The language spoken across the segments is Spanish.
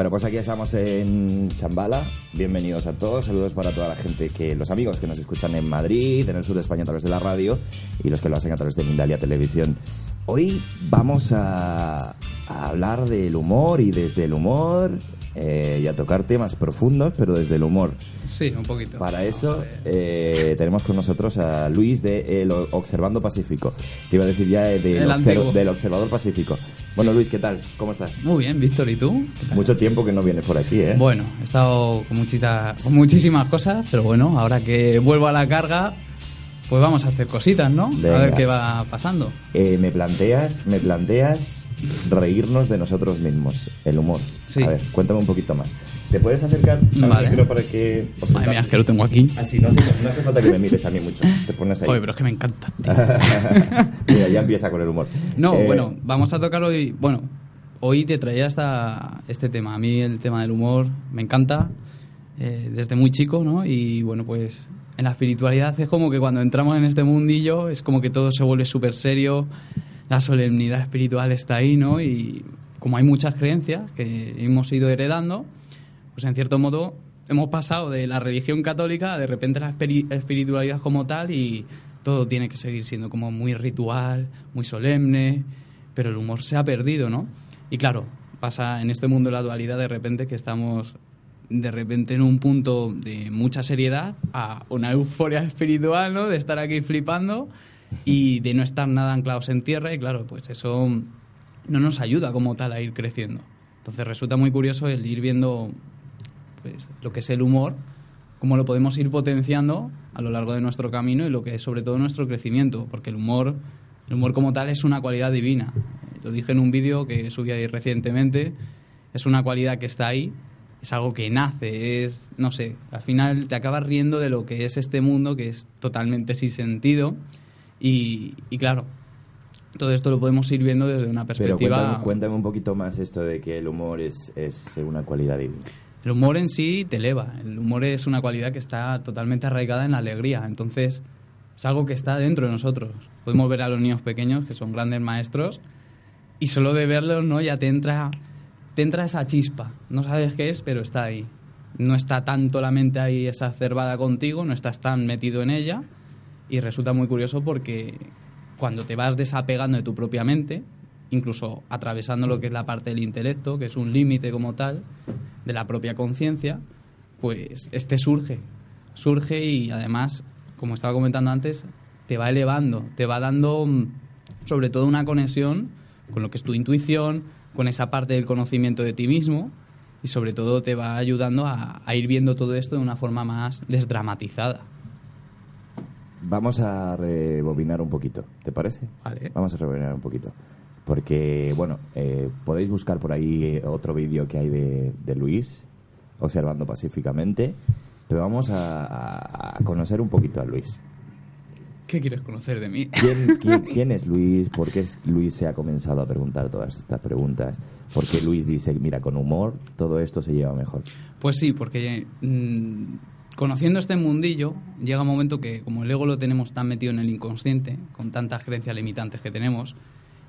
Bueno, pues aquí estamos en Shambhala. Bienvenidos a todos. Saludos para toda la gente que, los amigos que nos escuchan en Madrid, en el sur de España a través de la radio y los que lo hacen a través de Mindalia Televisión. Hoy vamos a, a hablar del humor y desde el humor eh, y a tocar temas profundos, pero desde el humor. Sí, un poquito. Para eso eh, tenemos con nosotros a Luis de El Observando Pacífico. Te iba a decir ya del, El obser- antiguo. del Observador Pacífico. Bueno, Luis, ¿qué tal? ¿Cómo estás? Muy bien, Víctor, ¿y tú? Mucho tiempo que no vienes por aquí, ¿eh? Bueno, he estado con, muchita- con muchísimas cosas, pero bueno, ahora que vuelvo a la carga, pues vamos a hacer cositas, ¿no? A ver qué va pasando. Eh, me planteas, me planteas reírnos de nosotros mismos, el humor. Sí. A ver, cuéntame un poquito más. ¿Te puedes acercar al Vale. micro para que... os mía, es que lo tengo aquí. Ah, sí, no hace, no hace falta que me mires a mí mucho. Te pones ahí. Oye, pero es que me encanta. Mira, ya empieza con el humor. No, Eh, bueno, vamos a tocar hoy. Bueno, hoy te traía esta, este tema. A mí el tema del humor me encanta eh, desde muy chico, ¿no? Y bueno, pues en la espiritualidad es como que cuando entramos en este mundillo es como que todo se vuelve súper serio, la solemnidad espiritual está ahí, ¿no? Y como hay muchas creencias que hemos ido heredando, pues en cierto modo hemos pasado de la religión católica a de repente la espiri- espiritualidad como tal y todo tiene que seguir siendo como muy ritual, muy solemne, pero el humor se ha perdido, ¿no? Y claro, pasa en este mundo la dualidad de repente que estamos de repente en un punto de mucha seriedad a una euforia espiritual, ¿no? De estar aquí flipando y de no estar nada anclados en tierra y claro, pues eso no nos ayuda como tal a ir creciendo. Entonces resulta muy curioso el ir viendo pues, lo que es el humor, cómo lo podemos ir potenciando a lo largo de nuestro camino y lo que es sobre todo nuestro crecimiento, porque el humor, el humor como tal es una cualidad divina. Lo dije en un vídeo que subí ahí recientemente, es una cualidad que está ahí, es algo que nace, es, no sé, al final te acabas riendo de lo que es este mundo, que es totalmente sin sentido, y, y claro, todo esto lo podemos ir viendo desde una Pero perspectiva... cuéntame, cuéntame un poquito más esto de que el humor es, es una cualidad divina. El humor en sí te eleva. El humor es una cualidad que está totalmente arraigada en la alegría. Entonces, es algo que está dentro de nosotros. Podemos ver a los niños pequeños, que son grandes maestros, y solo de verlos, ¿no? Ya te entra, te entra esa chispa. No sabes qué es, pero está ahí. No está tanto la mente ahí exacerbada contigo, no estás tan metido en ella, y resulta muy curioso porque cuando te vas desapegando de tu propia mente, incluso atravesando lo que es la parte del intelecto, que es un límite como tal, de la propia conciencia, pues este surge, surge y además, como estaba comentando antes, te va elevando, te va dando mm, sobre todo una conexión con lo que es tu intuición, con esa parte del conocimiento de ti mismo y sobre todo te va ayudando a, a ir viendo todo esto de una forma más desdramatizada. Vamos a rebobinar un poquito, ¿te parece? Vale. Vamos a rebobinar un poquito. Porque, bueno, eh, podéis buscar por ahí eh, otro vídeo que hay de, de Luis, observando pacíficamente. Pero vamos a conocer un poquito a Luis. ¿Qué quieres conocer de mí? ¿Quién, quién, quién es Luis? ¿Por qué Luis se ha comenzado a preguntar todas estas preguntas? ¿Por qué Luis dice, mira, con humor todo esto se lleva mejor? Pues sí, porque mm, conociendo este mundillo, llega un momento que, como el ego lo tenemos tan metido en el inconsciente, con tantas creencias limitantes que tenemos,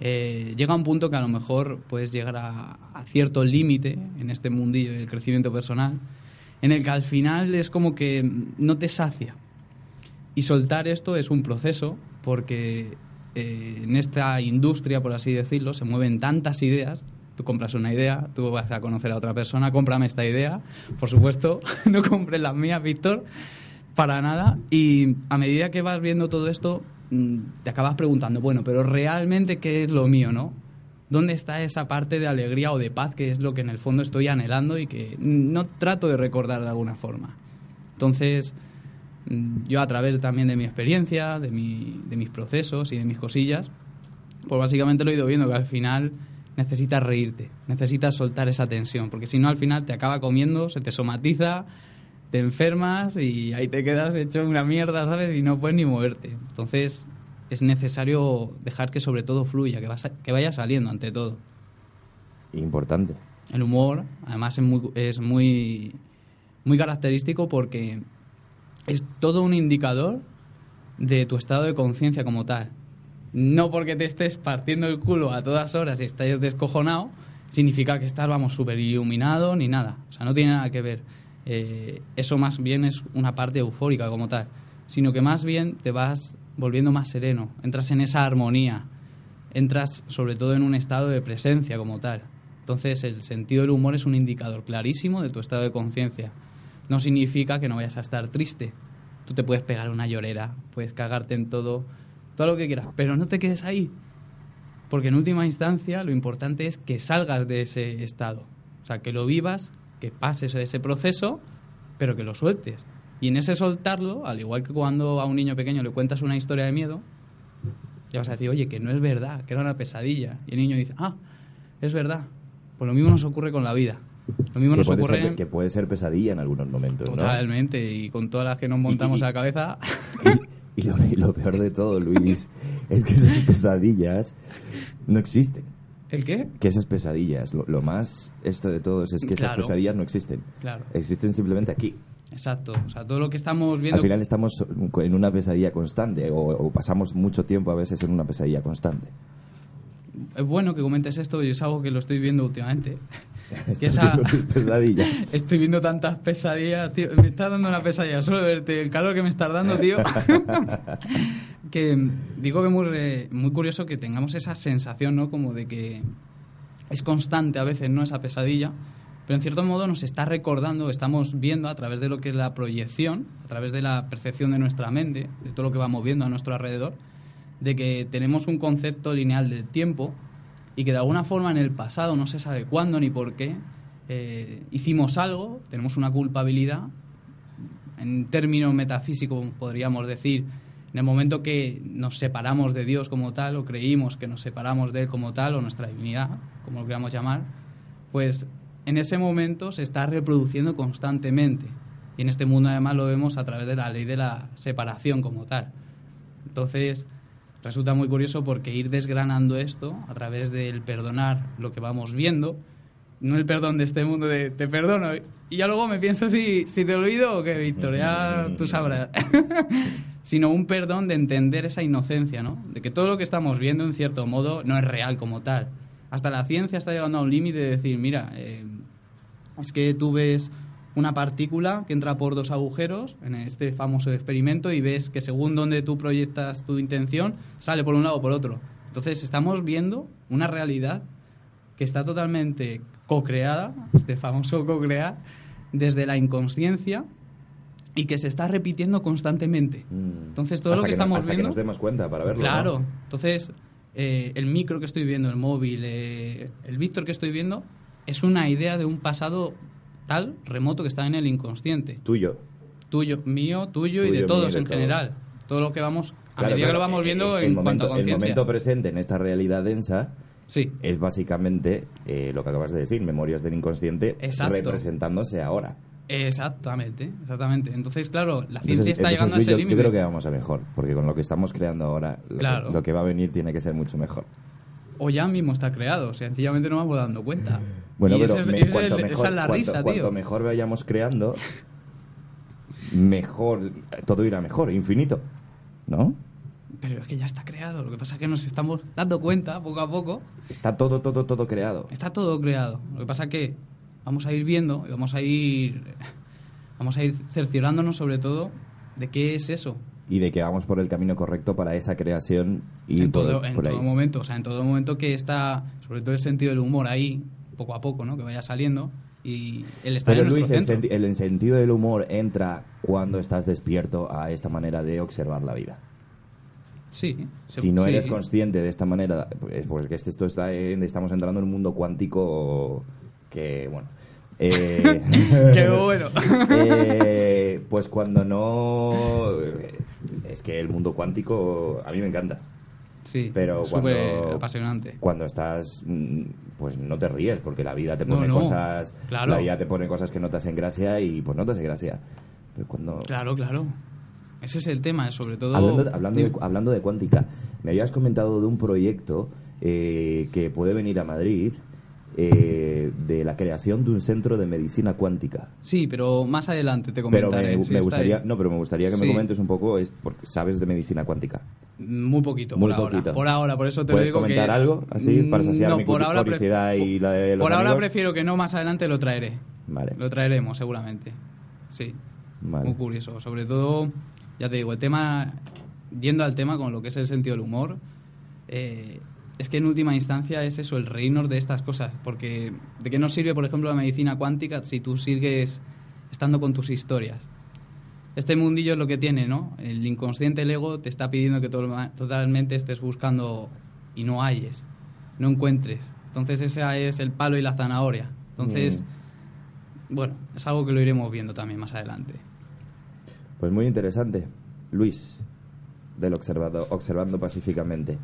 eh, llega un punto que a lo mejor puedes llegar a, a cierto límite en este mundillo del crecimiento personal, en el que al final es como que no te sacia. Y soltar esto es un proceso, porque eh, en esta industria, por así decirlo, se mueven tantas ideas. Tú compras una idea, tú vas a conocer a otra persona, cómprame esta idea. Por supuesto, no compres las mías, Víctor, para nada. Y a medida que vas viendo todo esto, mm, te acabas preguntando, bueno, pero realmente, ¿qué es lo mío, no? ¿Dónde está esa parte de alegría o de paz que es lo que en el fondo estoy anhelando y que no trato de recordar de alguna forma? Entonces, yo a través también de mi experiencia, de, mi, de mis procesos y de mis cosillas, pues básicamente lo he ido viendo que al final necesitas reírte, necesitas soltar esa tensión, porque si no al final te acaba comiendo, se te somatiza, te enfermas y ahí te quedas hecho una mierda, ¿sabes? Y no puedes ni moverte. Entonces es necesario dejar que sobre todo fluya, que, vas- que vaya saliendo ante todo. Importante. El humor, además, es muy, es muy, muy característico porque es todo un indicador de tu estado de conciencia como tal. No porque te estés partiendo el culo a todas horas y estés descojonado, significa que estás, vamos, súper iluminado ni nada. O sea, no tiene nada que ver. Eh, eso más bien es una parte eufórica como tal, sino que más bien te vas volviendo más sereno, entras en esa armonía, entras sobre todo en un estado de presencia como tal. Entonces el sentido del humor es un indicador clarísimo de tu estado de conciencia. No significa que no vayas a estar triste. Tú te puedes pegar una llorera, puedes cagarte en todo, todo lo que quieras, pero no te quedes ahí. Porque en última instancia lo importante es que salgas de ese estado. O sea, que lo vivas, que pases ese proceso, pero que lo sueltes. Y en ese soltarlo, al igual que cuando a un niño pequeño le cuentas una historia de miedo, le vas a decir, oye, que no es verdad, que era una pesadilla. Y el niño dice, ah, es verdad. Pues lo mismo nos ocurre con la vida. Lo mismo que nos puede ocurre... ser, que puede ser pesadilla en algunos momentos, ¿no? Totalmente, y con todas las que nos montamos a la cabeza... Y, y lo, y lo peor de todo, Luis, es que esas pesadillas no existen. ¿El qué? Que esas pesadillas, lo, lo más esto de todos es que esas Claro. pesadillas no existen. Claro, Existen simplemente aquí. exacto. O sea, todo lo que estamos viendo... Al final estamos en una pesadilla constante o, o pasamos mucho tiempo a veces en una pesadilla constante. Es bueno que comentes esto, y es algo que lo estoy viendo últimamente. Que esa- viendo tus pesadillas. Estoy viendo tantas pesadillas, tío. Me está dando una pesadilla solo verte. El calor que me estás dando, tío. que mm, digo que muy, re- muy curioso que tengamos esa sensación, ¿no? Como de que es constante a veces, ¿no? Esa pesadilla. Pero en cierto modo nos está recordando, estamos viendo a través de lo que es la proyección, a través de la percepción de nuestra mente, de todo lo que vamos viendo a nuestro alrededor, de que tenemos un concepto lineal del tiempo y que de alguna forma en el pasado, no se sabe cuándo ni por qué, eh, hicimos algo, tenemos una culpabilidad, en términos metafísicos podríamos decir, en el momento que nos separamos de Dios como tal, o creímos que nos separamos de Él como tal, o nuestra divinidad, como lo queramos llamar, pues en ese momento se está reproduciendo constantemente. Y en este mundo además lo vemos a través de la ley de la separación como tal. Entonces, resulta muy curioso porque ir desgranando esto a través del perdonar lo que vamos viendo, no el perdón de este mundo de te perdono y ya luego me pienso si, si te olvido o que Victoria, tú sabrás, sino un perdón de entender esa inocencia, ¿no? De que todo lo que estamos viendo en cierto modo no es real como tal. Hasta la ciencia está llegando a un límite de decir, mira, eh, es que tú ves una partícula que entra por dos agujeros en este famoso experimento y ves que según donde tú proyectas tu intención, sale por un lado o por otro. Entonces estamos viendo una realidad que está totalmente co-creada, este famoso co-crear, desde la inconsciencia y que se está repitiendo constantemente. Mm. Entonces todo Hasta lo que, estamos hasta que viendo... nos demos cuenta para verlo. ¿no? Claro, entonces eh, el micro que estoy viendo, el móvil, eh, el Víctor que estoy viendo, es una idea de un pasado tal, remoto, que está en el inconsciente. Tuyo. Tuyo, mío, tuyo, y de todos en todo. general. Todo lo que vamos, a Claro, medida que lo vamos viendo en cuanto a El momento presente en esta realidad densa Sí, es básicamente eh, lo que acabas de decir, memorias del inconsciente Exacto. representándose ahora. exactamente, exactamente. Entonces, claro, la Entonces, ciencia está entonces, llegando a ese yo, yo límite. creo que vamos a mejor, porque con lo que estamos creando ahora, lo, Claro. lo que va a venir tiene que ser mucho mejor. O ya mismo está creado, sencillamente no vamos dando cuenta. Bueno, Y pero ese es- me- ese es cuanto, el- mejor, esa es la cuanto- risa, cuanto tío. mejor vayamos creando, mejor, todo irá mejor, infinito. ¿No? Pero es que ya está creado. Lo que pasa es que nos estamos dando cuenta poco a poco. Está todo, todo, todo creado. Está todo creado. Lo que pasa es que vamos a ir viendo y vamos a ir vamos a ir cerciorándonos sobre todo de qué es eso Y de que vamos por el camino correcto para esa creación y en por, todo, en por ahí. todo momento, o sea, en todo momento que está sobre todo el sentido del humor ahí poco a poco, ¿no? Que vaya saliendo y el estar Pero en Luis, el, senti- el sentido del humor entra cuando estás despierto a esta manera de observar la vida. Sí. Si no sí. eres consciente de esta manera, pues, que este- esto está en- estamos entrando en un mundo cuántico que, bueno... eh, Qué bueno. eh, pues cuando no... Es que el mundo cuántico a mí me encanta. Sí. Pero cuando- apasionante. Cuando estás, mm, pues no te ríes, porque la vida te pone no, cosas, claro. la vida te pone cosas que no te hacen gracia y pues no te hace gracia. Pero cuando Claro, claro. Ese es el tema, sobre todo hablando, de- hablando, de, hablando de cuántica, me habías comentado de un proyecto eh, que puede venir a Madrid eh, de la creación de un centro de medicina cuántica. Sí, pero más adelante te Pero comentaré. me, sí, me está gustaría, ahí. no, pero me gustaría que me comentes un poco, es porque sabes de medicina cuántica. Muy poquito, Muy por poquito. ahora. Por ahora, por eso te lo ¿Puedes digo que comentar es- algo así para saciar no, mi por ahora curiosidad y la de los Por ahora prefiero que no, más adelante lo traeré. Vale, Lo traeremos seguramente. Sí. vale. Muy curioso. Sobre todo, ya te digo, el tema, yendo al tema con lo que es el sentido del humor, eh, es que en última instancia es eso, el reírnos de estas cosas. Porque, ¿de qué nos sirve, por ejemplo, la medicina cuántica si tú sigues estando con tus historias? Este mundillo es lo que tiene, ¿no? El inconsciente, el ego, te está pidiendo que to- totalmente estés buscando y no halles, no encuentres. Entonces, ese es el palo y la zanahoria. Entonces, bueno, es algo que lo iremos viendo también más adelante. Pues muy interesante. Luis, del observado, Observando Pacíficamente.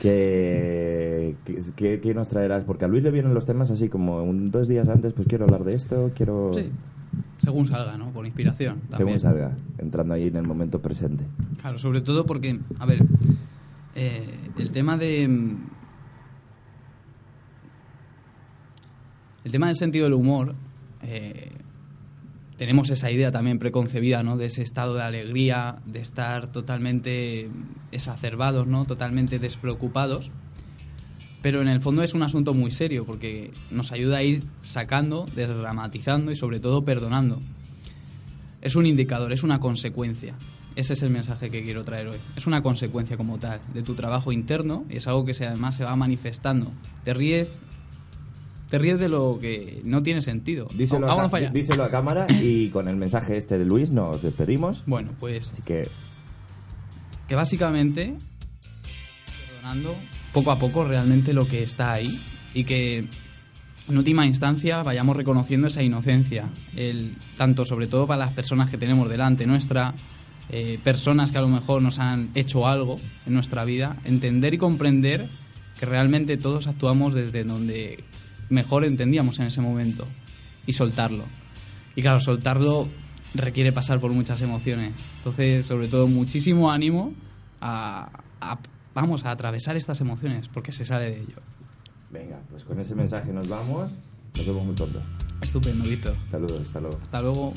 ¿Qué, qué, qué nos traerás? Porque a Luis le vienen los temas así como un, dos días antes, pues quiero hablar de esto, quiero... Sí, según salga, ¿no? Por inspiración. Según también. salga, entrando ahí en el momento presente. Claro, sobre todo porque, a ver, eh, el tema de... mm, El tema del sentido del humor, eh, tenemos esa idea también preconcebida, ¿no? De ese estado de alegría, de estar totalmente exacerbados, ¿no? Totalmente despreocupados. Pero en el fondo es un asunto muy serio porque nos ayuda a ir sacando, desdramatizando y sobre todo perdonando. Es un indicador, es una consecuencia. Ese es el mensaje que quiero traer hoy. Es una consecuencia como tal de tu trabajo interno y es algo que además se va manifestando. Te ríes, te ríes de lo que no tiene sentido. Díselo, a, díselo a cámara y con el mensaje este de Luis nos despedimos. Bueno, pues Así que que básicamente perdonando poco a poco realmente lo que está ahí y que en última instancia vayamos reconociendo esa inocencia, el, tanto sobre todo para las personas que tenemos delante nuestra, eh, personas que a lo mejor nos han hecho algo en nuestra vida, entender y comprender que realmente todos actuamos desde donde mejor entendíamos en ese momento y soltarlo. Y claro, soltarlo requiere pasar por muchas emociones. Entonces, sobre todo, muchísimo ánimo a, a- vamos, a atravesar estas emociones, porque se sale de ello. venga, pues con ese mensaje nos vamos. Nos vemos muy pronto. Estupendo, Víctor. Saludos, hasta luego. Hasta luego.